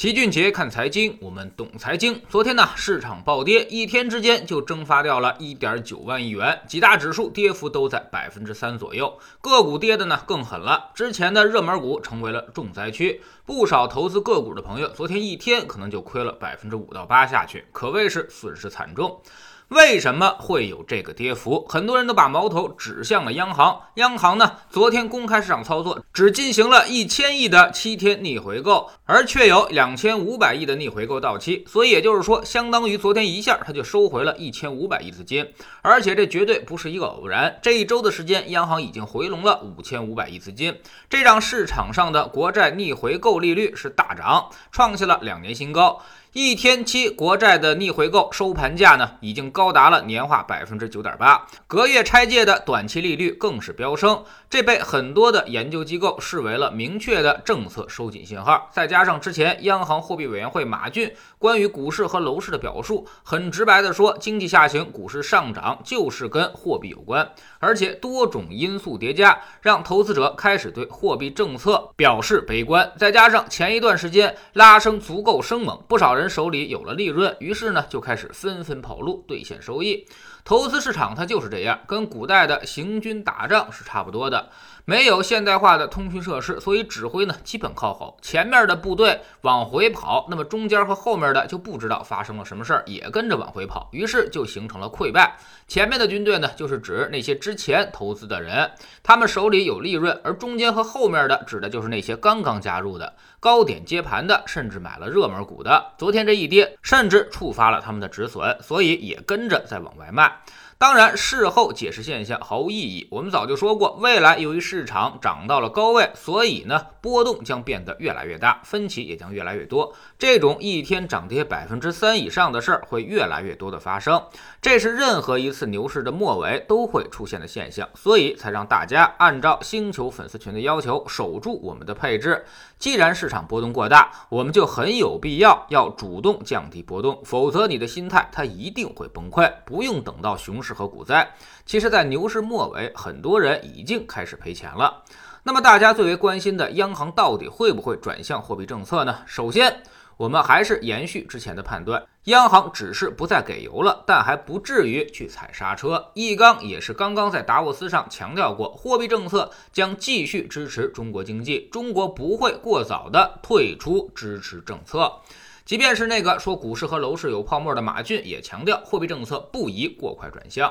齐俊杰看财经，我们懂财经。昨天呢，市场暴跌，一天之间就蒸发掉了一点九万亿元，几大指数跌幅都在百分之三左右，个股跌的呢更狠了。之前的热门股成为了重灾区，不少投资个股的朋友，昨天一天可能就亏了百分之五到八下去，可谓是损失惨重。为什么会有这个跌幅？很多人都把矛头指向了央行。央行呢，昨天公开市场操作，只进行了一千亿的七天逆回购，而却有两千五百亿的逆回购到期。所以也就是说，相当于昨天一下，它就收回了一千五百亿资金。而且这绝对不是一个偶然。这一周的时间，央行已经回笼了五千五百亿资金，这让市场上的国债逆回购利率是大涨，创下了两年新高。一天期国债的逆回购收盘价呢，已经高达了年化百分之九点八，隔夜拆借的短期利率更是飙升，这被很多的研究机构视为了明确的政策收紧信号。再加上之前央行货币委员会马骏关于股市和楼市的表述，很直白的说，经济下行、股市上涨就是跟货币有关，而且多种因素叠加，让投资者开始对货币政策表示悲观。再加上前一段时间拉升足够生猛，不少人。人手里有了利润，于是呢就开始纷纷跑路兑现收益。投资市场它就是这样，跟古代的行军打仗是差不多的。没有现代化的通讯设施，所以指挥呢基本靠吼。前面的部队往回跑，那么中间和后面的就不知道发生了什么事儿，也跟着往回跑，于是就形成了溃败。前面的军队呢，就是指那些之前投资的人，他们手里有利润；而中间和后面的，指的就是那些刚刚加入的、高点接盘的，甚至买了热门股的。昨天这一跌，甚至触发了他们的止损，所以也跟着在往外卖。that. 当然，事后解释现象毫无意义。我们早就说过，未来由于市场涨到了高位，所以呢波动将变得越来越大，分歧也将越来越多。这种一天涨跌百分之三以上的事儿会越来越多的发生，这是任何一次牛市的末尾都会出现的现象，所以才让大家按照星球粉丝群的要求守住我们的配置。既然市场波动过大，我们就很有必要要主动降低波动，否则你的心态它一定会崩溃。不用等到熊市。和股灾，其实，在牛市末尾，很多人已经开始赔钱了。那么，大家最为关心的，央行到底会不会转向货币政策呢？首先，我们还是延续之前的判断，央行只是不再给油了，但还不至于去踩刹车。易纲也是刚刚在达沃斯上强调过，货币政策将继续支持中国经济，中国不会过早的退出支持政策。即便是那个说股市和楼市有泡沫的马骏，也强调货币政策不宜过快转向。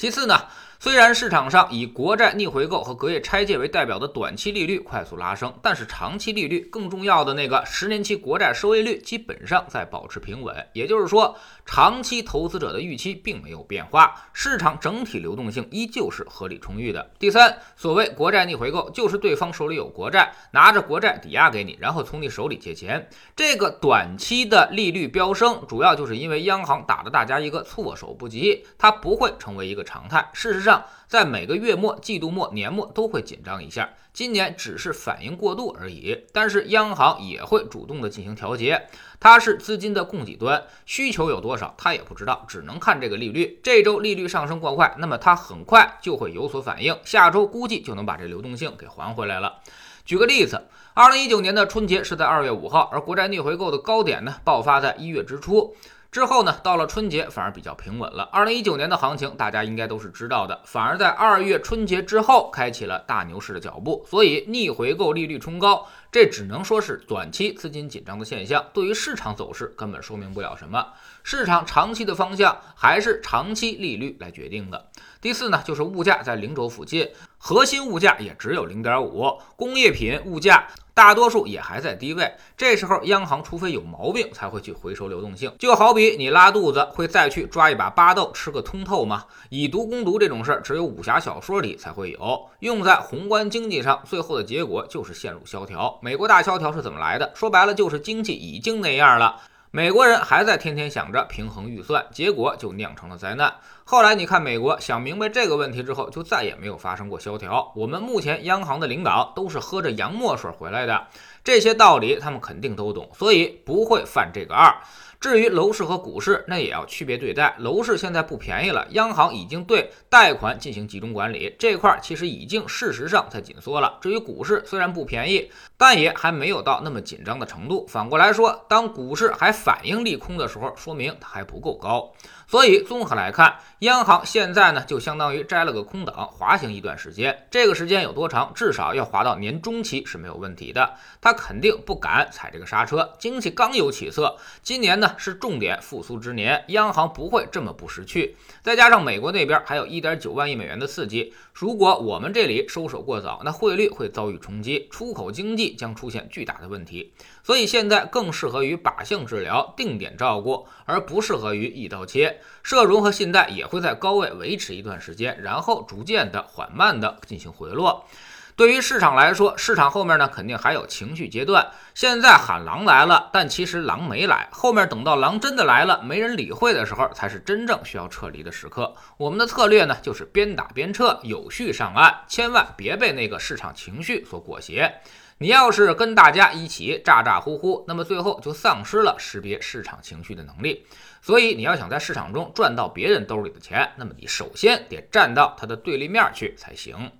其次呢？虽然市场上以国债逆回购和隔夜拆借为代表的短期利率快速拉升，但是长期利率更重要的那个十年期国债收益率基本上在保持平稳。也就是说，长期投资者的预期并没有变化，市场整体流动性依旧是合理充裕的。第三，所谓国债逆回购，就是对方手里有国债，拿着国债抵押给你，然后从你手里借钱。这个短期的利率飙升，主要就是因为央行打了大家一个措手不及，它不会成为一个常态。事实上，在每个月末、季度末、年末都会紧张一下，今年只是反应过度而已。但是央行也会主动的进行调节，它是资金的供给端，需求有多少，它也不知道，只能看这个利率。这周利率上升过快，那么它很快就会有所反应，下周估计就能把这流动性给还回来了。举个例子，二零一九年的春节是在二月五号，而国债逆回购的高点呢，爆发在一月之初。之后呢，到了春节反而比较平稳了。二零一九年的行情大家应该都是知道的，反而在二月春节之后开启了大牛市的脚步。所以逆回购利率冲高，这只能说是短期资金紧张的现象，对于市场走势根本说明不了什么。市场长期的方向还是长期利率来决定的。第四呢，就是物价在零轴附近，核心物价也只有零点五，工业品物价。大多数也还在低位，这时候央行除非有毛病才会去回收流动性。就好比你拉肚子会再去抓一把巴豆吃个通透吗？以毒攻毒这种事儿，只有武侠小说里才会有。用在宏观经济上，最后的结果就是陷入萧条。美国大萧条是怎么来的？说白了就是经济已经那样了。美国人还在天天想着平衡预算，结果就酿成了灾难。后来你看，美国想明白这个问题之后，就再也没有发生过萧条。我们目前央行的领导都是喝着洋墨水回来的，这些道理他们肯定都懂，所以不会犯这个二。至于楼市和股市，那也要区别对待。楼市现在不便宜了，央行已经对贷款进行集中管理，这块其实已经事实上在紧缩了。至于股市，虽然不便宜，但也还没有到那么紧张的程度。反过来说，当股市还反应利空的时候，说明它还不够高。所以综合来看，央行现在呢就相当于摘了个空档，滑行一段时间。这个时间有多长？至少要滑到年中期是没有问题的。他肯定不敢踩这个刹车。经济刚有起色，今年呢是重点复苏之年，央行不会这么不识趣。再加上美国那边还有一点九万亿美元的刺激，如果我们这里收手过早，那汇率会遭遇冲击，出口经济将出现巨大的问题。所以现在更适合于靶向治疗、定点照顾，而不适合于一刀切。社融和信贷也会在高位维持一段时间，然后逐渐的、缓慢的进行回落。对于市场来说，市场后面呢肯定还有情绪阶段。现在喊狼来了，但其实狼没来。后面等到狼真的来了，没人理会的时候，才是真正需要撤离的时刻。我们的策略呢，就是边打边撤，有序上岸，千万别被那个市场情绪所裹挟。你要是跟大家一起咋咋呼呼，那么最后就丧失了识别市场情绪的能力。所以你要想在市场中赚到别人兜里的钱，那么你首先得站到他的对立面去才行。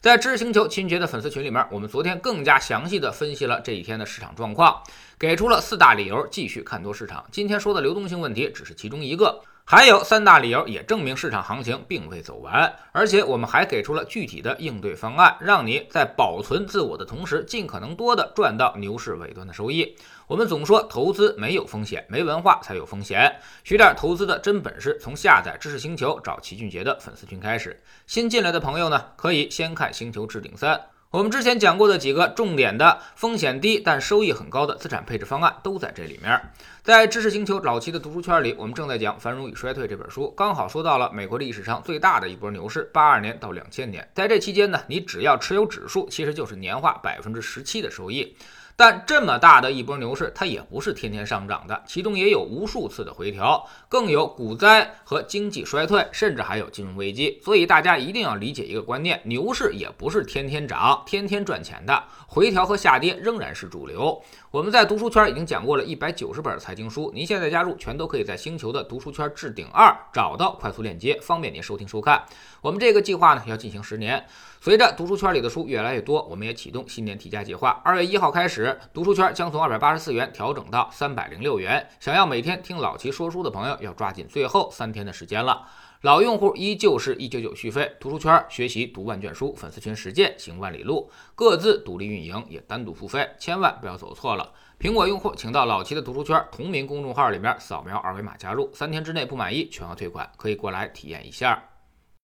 在知识星球秦杰的粉丝群里面，我们昨天更加详细的分析了这一天的市场状况，给出了四大理由继续看多市场。今天说的流动性问题只是其中一个。还有三大理由也证明市场行情并未走完，而且我们还给出了具体的应对方案，让你在保存自我的同时，尽可能多的赚到牛市尾端的收益。我们总说投资没有风险，没文化才有风险。学点投资的真本事，从下载知识星球找齐俊杰的粉丝群开始。新进来的朋友呢，可以先看星球置顶三。我们之前讲过的几个重点的风险低但收益很高的资产配置方案都在这里面。在知识星球老齐的读书圈里，我们正在讲《繁荣与衰退》这本书，刚好说到了美国历史上最大的一波牛市，八二年到两千年。在这期间呢，你只要持有指数，其实就是年化百分之十七的收益。但这么大的一波牛市，它也不是天天上涨的，其中也有无数次的回调，更有股灾和经济衰退，甚至还有金融危机。所以大家一定要理解一个观念：牛市也不是天天涨、天天赚钱的，回调和下跌仍然是主流。我们在读书圈已经讲过了一百九十本财经书，您现在加入，全都可以在星球的读书圈置顶二找到快速链接，方便您收听收看。我们这个计划呢，要进行十年。随着读书圈里的书越来越多，我们也启动新年提价计划。二月一号开始，读书圈将从二百八十四元调整到三百零六元。想要每天听老齐说书的朋友，要抓紧最后三天的时间了。老用户依旧是一九九续费，读书圈学习读万卷书，粉丝群实践行万里路，各自独立运营也单独付费，千万不要走错了。苹果用户请到老齐的读书圈同名公众号里面扫描二维码加入，三天之内不满意全额退款，可以过来体验一下。